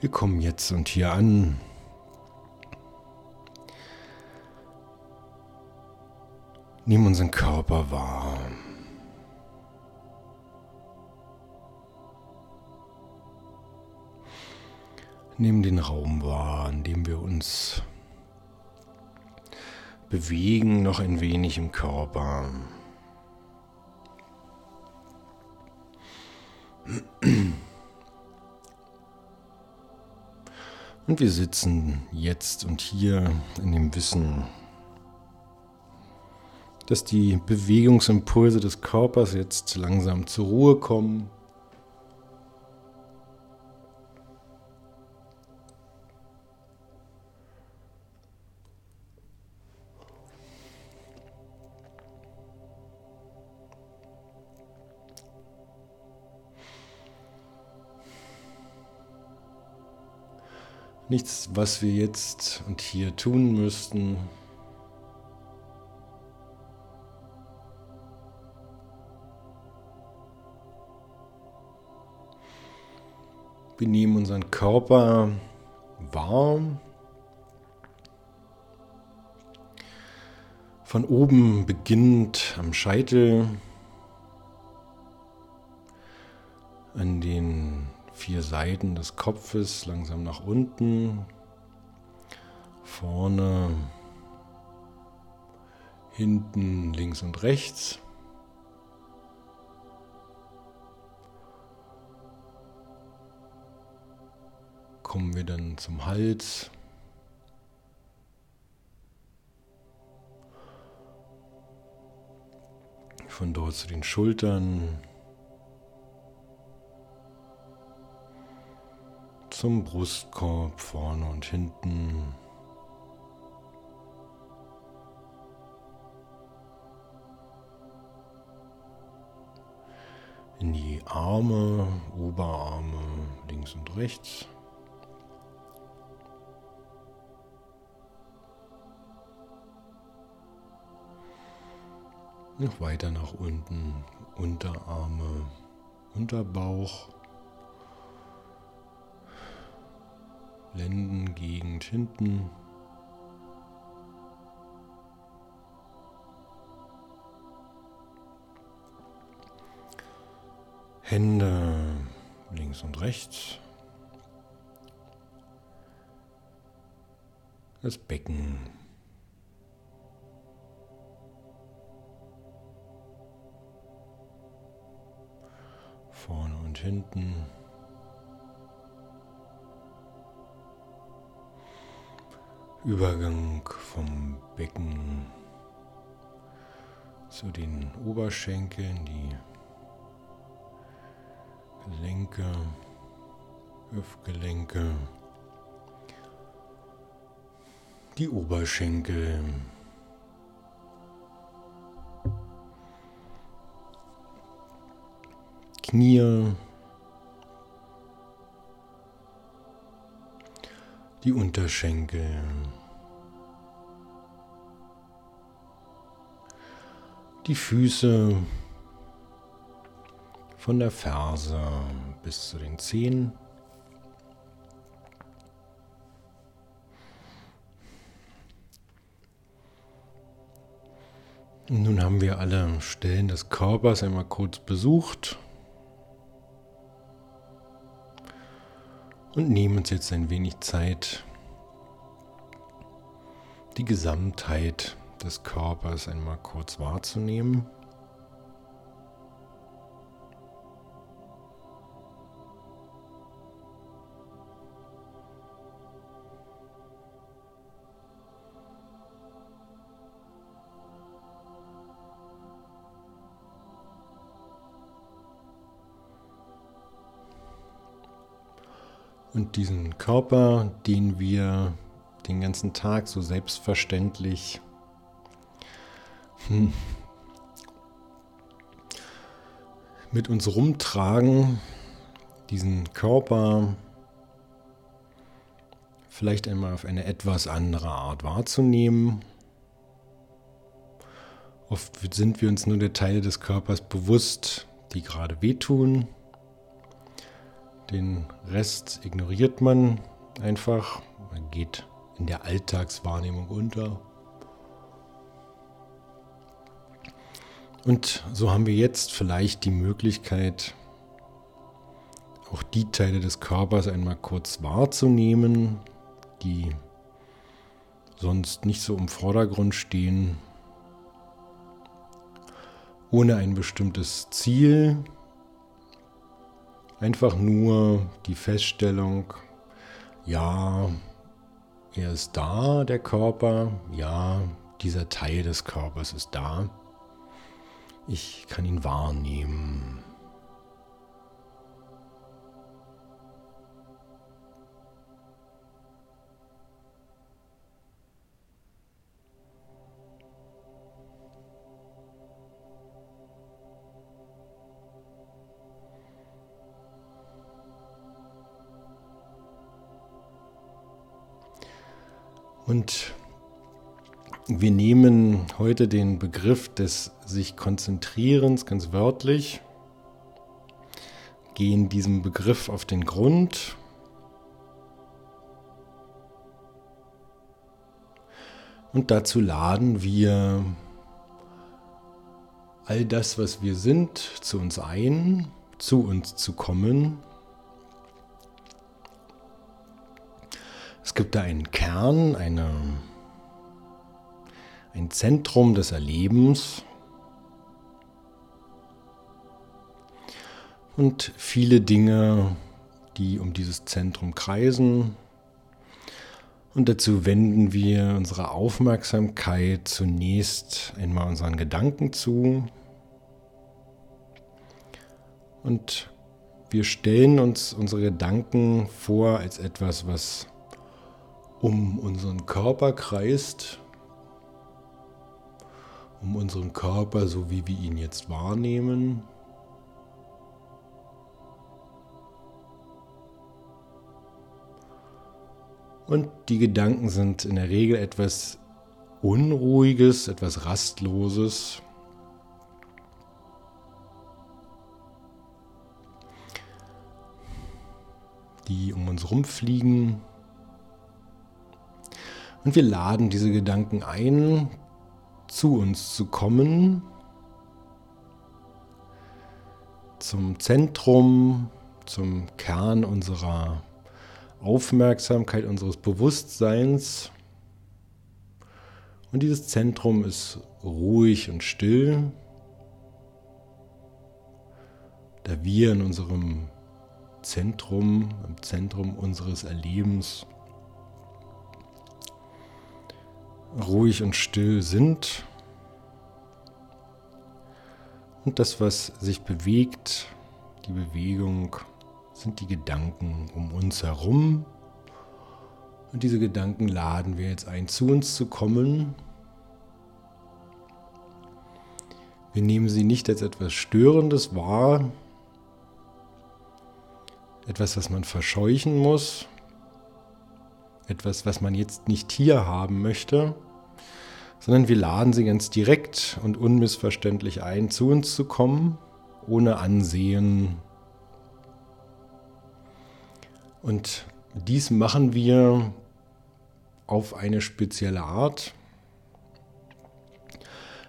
Wir kommen jetzt und hier an. Nehmen unseren Körper wahr. Nehmen den Raum wahr, in dem wir uns bewegen, noch ein wenig im Körper. Und wir sitzen jetzt und hier in dem Wissen, dass die Bewegungsimpulse des Körpers jetzt langsam zur Ruhe kommen. Nichts, was wir jetzt und hier tun müssten. Wir nehmen unseren Körper warm. Von oben beginnend am Scheitel, an den vier Seiten des Kopfes langsam nach unten, vorne, hinten, links und rechts. Kommen wir dann zum Hals. Von dort zu den Schultern. Zum Brustkorb vorne und hinten. In die Arme, Oberarme links und rechts. Noch weiter nach unten, Unterarme, Unterbauch. Lendengegend hinten. Hände links und rechts. Das Becken. Vorne und hinten. Übergang vom Becken zu den Oberschenkeln, die Gelenke, Hüftgelenke, die Oberschenkel, Knie, die Unterschenkel. Die Füße von der Ferse bis zu den Zehen. nun haben wir alle Stellen des Körpers einmal kurz besucht. Und nehmen uns jetzt ein wenig Zeit, die Gesamtheit des Körpers einmal kurz wahrzunehmen. Und diesen Körper, den wir den ganzen Tag so selbstverständlich hm, mit uns rumtragen, diesen Körper vielleicht einmal auf eine etwas andere Art wahrzunehmen. Oft sind wir uns nur der Teile des Körpers bewusst, die gerade wehtun Den Rest ignoriert man einfach. Man geht in der Alltagswahrnehmung unter. Und so haben wir jetzt vielleicht die Möglichkeit, auch die Teile des Körpers einmal kurz wahrzunehmen, die sonst nicht so im Vordergrund stehen, ohne ein bestimmtes Ziel, einfach nur die Feststellung, ja, er ist da, der Körper, ja, dieser Teil des Körpers ist da, ich kann ihn wahrnehmen. Und wir nehmen heute den Begriff des sich Konzentrierens ganz wörtlich, gehen diesem Begriff auf den Grund. Und dazu laden wir all das, was wir sind, zu uns ein, zu uns zu kommen Es gibt da einen Kern, eine, ein Zentrum des Erlebens und viele Dinge, die um dieses Zentrum kreisen. Und dazu wenden wir unsere Aufmerksamkeit zunächst einmal unseren Gedanken zu. Und wir stellen uns unsere Gedanken vor als etwas, was um unseren Körper kreist, um unseren Körper, so wie wir ihn jetzt wahrnehmen. Und die Gedanken sind in der Regel etwas Unruhiges, etwas Rastloses. die um uns rumfliegen, und wir laden diese Gedanken ein, zu uns zu kommen, zum Zentrum, zum Kern unserer Aufmerksamkeit, unseres Bewusstseins. Und dieses Zentrum ist ruhig und still, da wir in unserem Zentrum, im Zentrum unseres Erlebens ruhig und still sind. Und das, was sich bewegt, die Bewegung, sind die Gedanken um uns herum. Und diese Gedanken laden wir jetzt ein, zu uns zu kommen. Wir nehmen sie nicht als etwas Störendes wahr, etwas, was man verscheuchen muss, etwas, was man jetzt nicht hier haben möchte, sondern wir laden sie ganz direkt und unmissverständlich ein, zu uns zu kommen, ohne Ansehen. Und dies machen wir auf eine spezielle Art,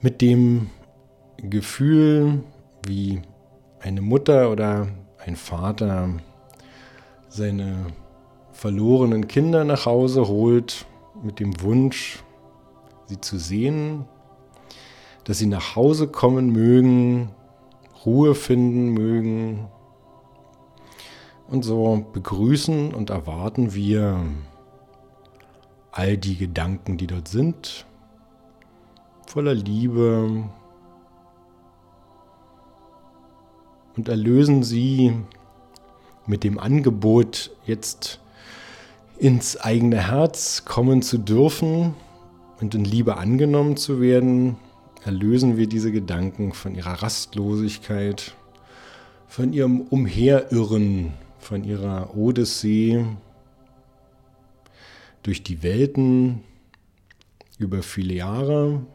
mit dem Gefühl, wie eine Mutter oder ein Vater seine verlorenen Kinder nach Hause holt, mit dem Wunsch, sie zu sehen, dass sie nach Hause kommen mögen, Ruhe finden mögen. Und so begrüßen und erwarten wir all die Gedanken, die dort sind, voller Liebe und erlösen sie mit dem Angebot, jetzt ins eigene Herz kommen zu dürfen und in Liebe angenommen zu werden, erlösen wir diese Gedanken von ihrer Rastlosigkeit, von ihrem Umherirren, von ihrer Odyssee durch die Welten über viele Jahre.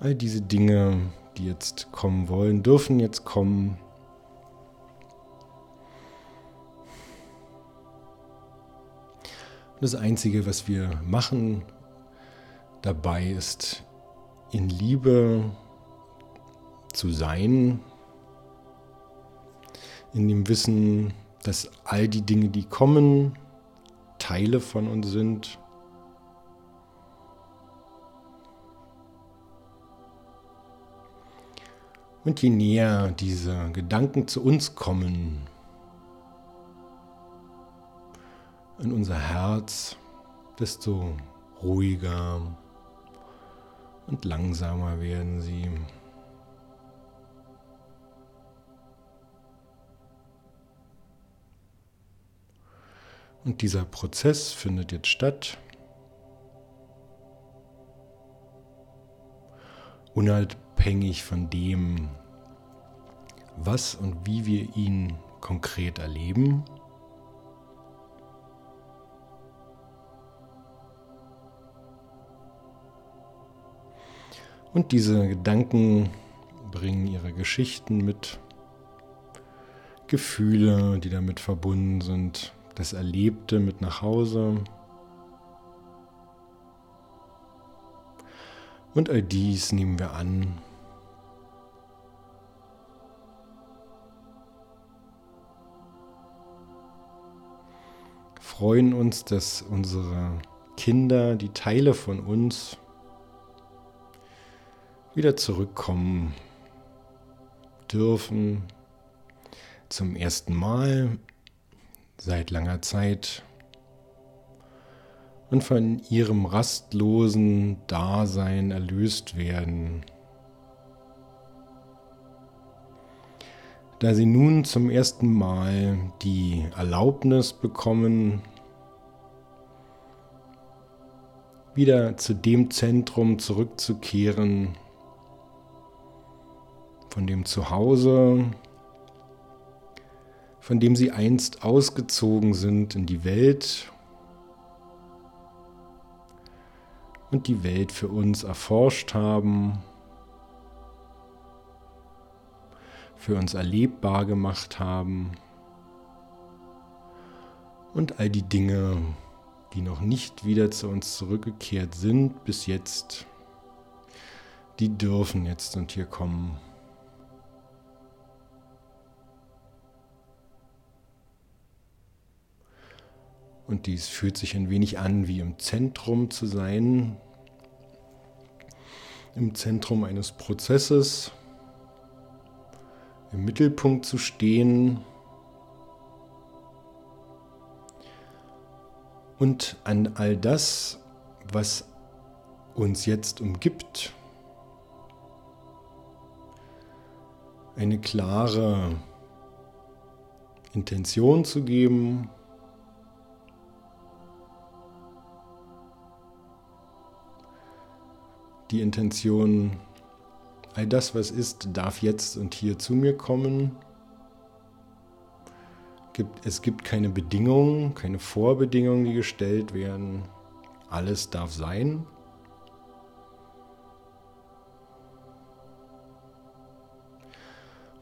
All diese Dinge die jetzt kommen wollen, dürfen jetzt kommen. Das Einzige, was wir machen dabei, ist in Liebe zu sein, in dem Wissen, dass all die Dinge, die kommen, Teile von uns sind. Und je näher diese Gedanken zu uns kommen, in unser Herz, desto ruhiger und langsamer werden sie. Und dieser Prozess findet jetzt statt. Unabhängig von dem, was und wie wir ihn konkret erleben. Und diese Gedanken bringen ihre Geschichten mit, Gefühle, die damit verbunden sind, das Erlebte mit nach Hause. Und all dies nehmen wir an. Freuen uns, dass unsere Kinder, die Teile von uns, wieder zurückkommen dürfen zum ersten Mal seit langer Zeit und von ihrem rastlosen Dasein erlöst werden. Da sie nun zum ersten Mal die Erlaubnis bekommen, wieder zu dem Zentrum zurückzukehren, von dem Zuhause, von dem sie einst ausgezogen sind in die Welt und die Welt für uns erforscht haben, für uns erlebbar gemacht haben und all die Dinge, die noch nicht wieder zu uns zurückgekehrt sind bis jetzt, die dürfen jetzt und hier kommen. Und dies fühlt sich ein wenig an, wie im Zentrum zu sein, im Zentrum eines Prozesses, im Mittelpunkt zu stehen. Und an all das, was uns jetzt umgibt, eine klare Intention zu geben, die Intention, all das, was ist, darf jetzt und hier zu mir kommen. Es gibt keine Bedingungen, keine Vorbedingungen, die gestellt werden. Alles darf sein.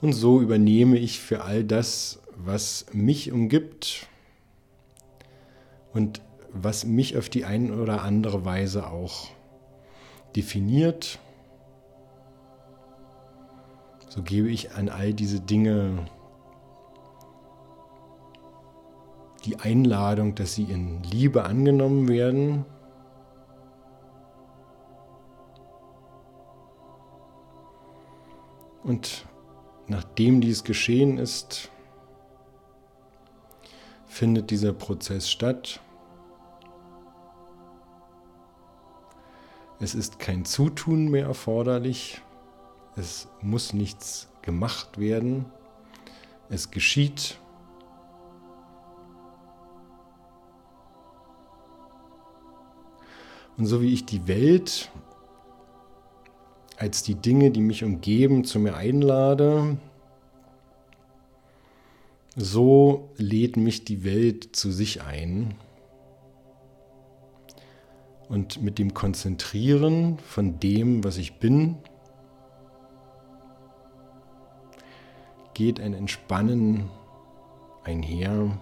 Und so übernehme ich für all das, was mich umgibt und was mich auf die eine oder andere Weise auch definiert, so gebe ich an all diese Dinge die Einladung, dass sie in Liebe angenommen werden. Und nachdem dies geschehen ist, findet dieser Prozess statt. Es ist kein Zutun mehr erforderlich. Es muss nichts gemacht werden. Es geschieht. Und so wie ich die Welt als die Dinge, die mich umgeben, zu mir einlade, so lädt mich die Welt zu sich ein. Und mit dem Konzentrieren von dem, was ich bin, geht ein Entspannen einher.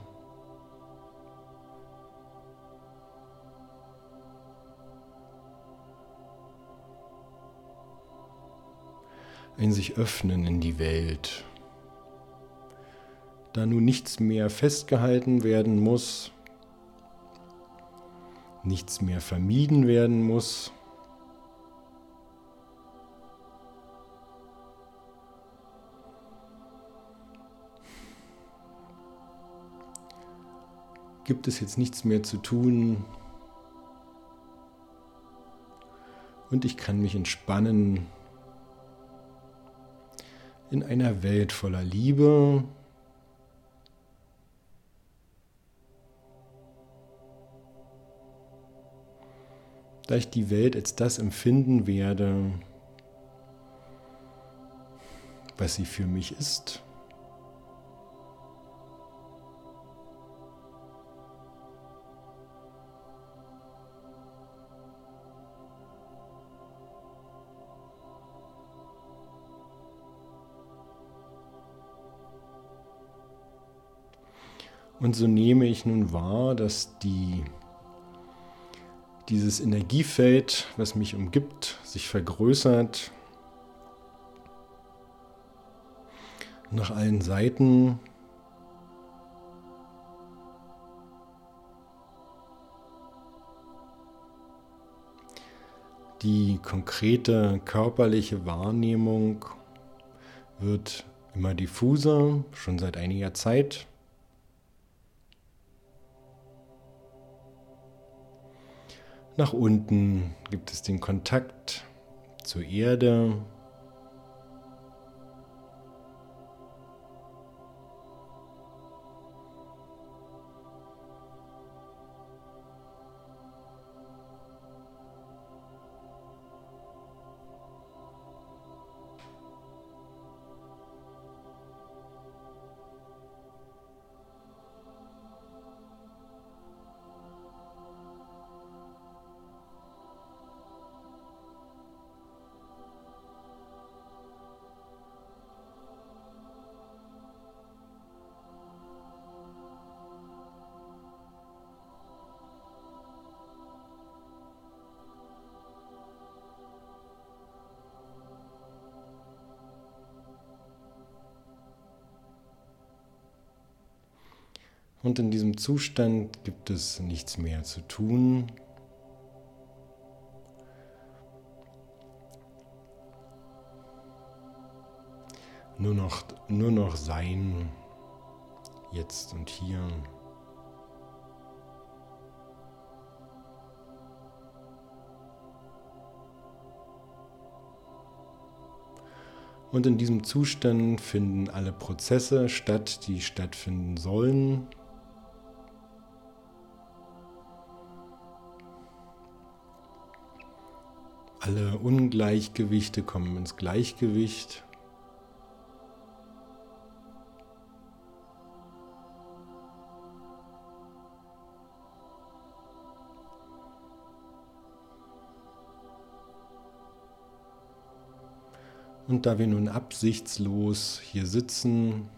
Ein sich öffnen in die Welt. Da nun nichts mehr festgehalten werden muss, nichts mehr vermieden werden muss. Gibt es jetzt nichts mehr zu tun? Und ich kann mich entspannen. In einer Welt voller Liebe, da ich die Welt als das empfinden werde, was sie für mich ist. Und so nehme ich nun wahr, dass die dieses Energiefeld, was mich umgibt, sich vergrößert. Nach allen Seiten. Die konkrete körperliche Wahrnehmung wird immer diffuser, schon seit einiger Zeit. Nach unten gibt es den Kontakt zur Erde. Und in diesem Zustand gibt es nichts mehr zu tun. Nur noch, nur noch sein, jetzt und hier. Und in diesem Zustand finden alle Prozesse statt, die stattfinden sollen. Alle Ungleichgewichte kommen ins Gleichgewicht. Und da wir nun absichtslos hier sitzen,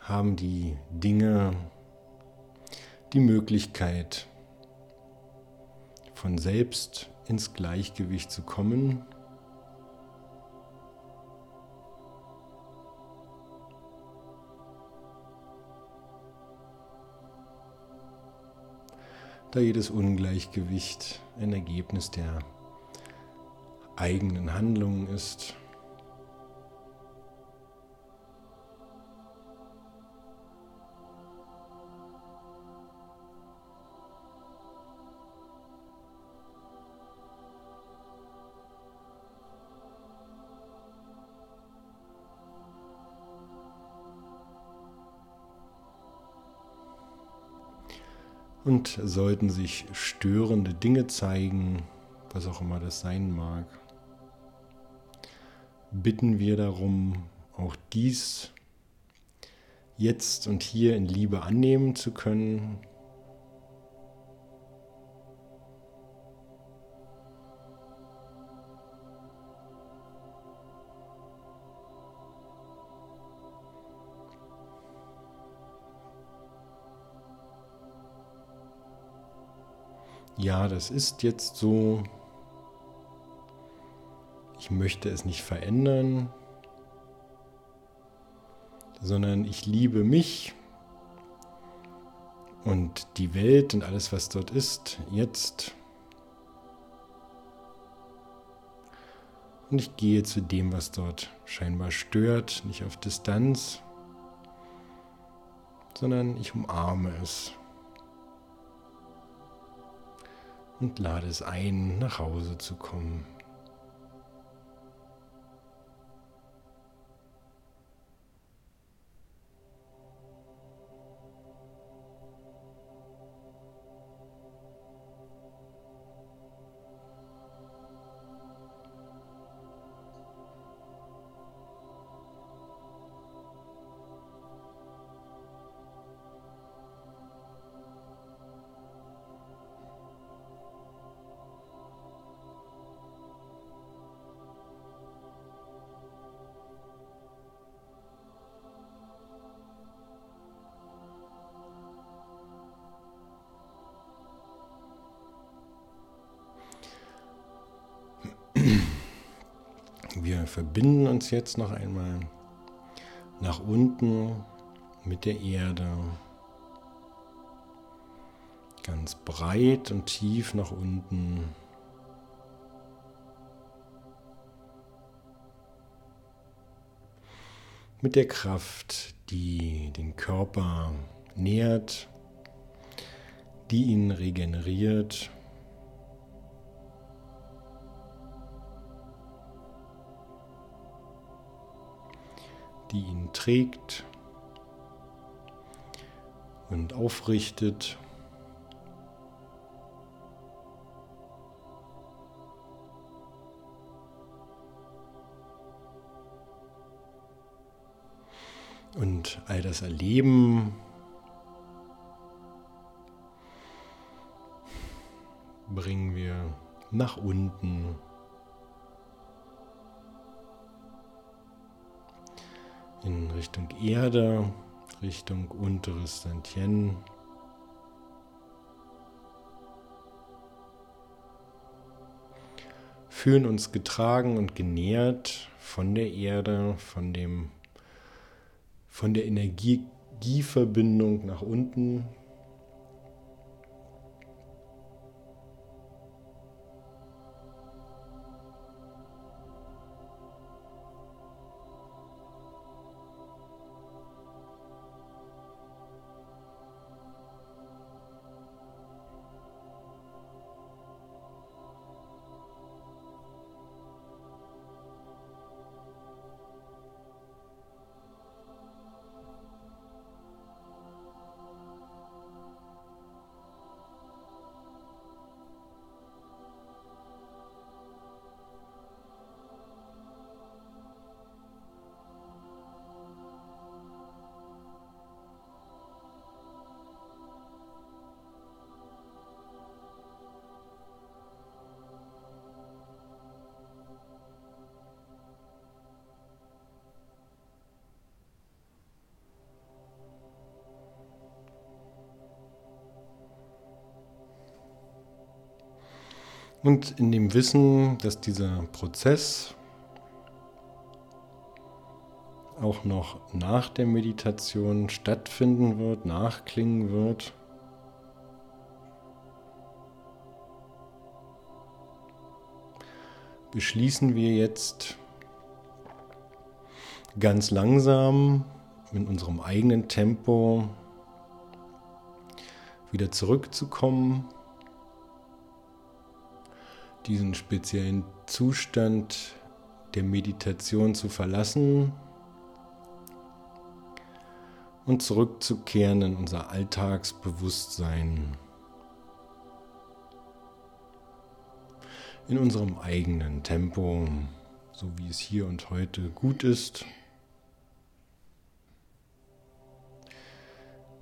haben die Dinge die Möglichkeit, von selbst ins Gleichgewicht zu kommen. Da jedes Ungleichgewicht ein Ergebnis der eigenen Handlungen ist. Und sollten sich störende Dinge zeigen, was auch immer das sein mag, bitten wir darum, auch dies jetzt und hier in Liebe annehmen zu können. Ja, das ist jetzt so, ich möchte es nicht verändern, sondern ich liebe mich und die Welt und alles, was dort ist, jetzt. Und ich gehe zu dem, was dort scheinbar stört, nicht auf Distanz, sondern ich umarme es und lade es ein, nach Hause zu kommen. Wir verbinden uns jetzt noch einmal nach unten mit der Erde. Ganz breit und tief nach unten. Mit der Kraft, die den Körper nährt, die ihn regeneriert die ihn trägt und aufrichtet. Und all das Erleben bringen wir nach unten in Richtung Erde, Richtung unteres Santien. Fühlen uns getragen und genährt von der Erde, von dem von der Energieverbindung nach unten Und in dem Wissen, dass dieser Prozess auch noch nach der Meditation stattfinden wird, nachklingen wird, beschließen wir jetzt ganz langsam in unserem eigenen Tempo wieder zurückzukommen diesen speziellen Zustand der Meditation zu verlassen und zurückzukehren in unser Alltagsbewusstsein, in unserem eigenen Tempo, so wie es hier und heute gut ist.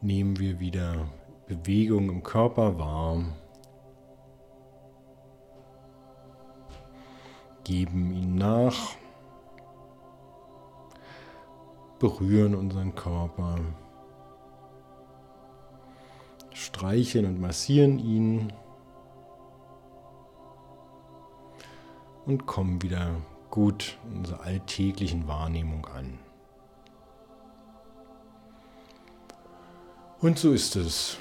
Nehmen wir wieder Bewegung im Körper wahr. geben ihn nach, berühren unseren Körper, streicheln und massieren ihn und kommen wieder gut in unserer alltäglichen Wahrnehmung an. Und so ist es.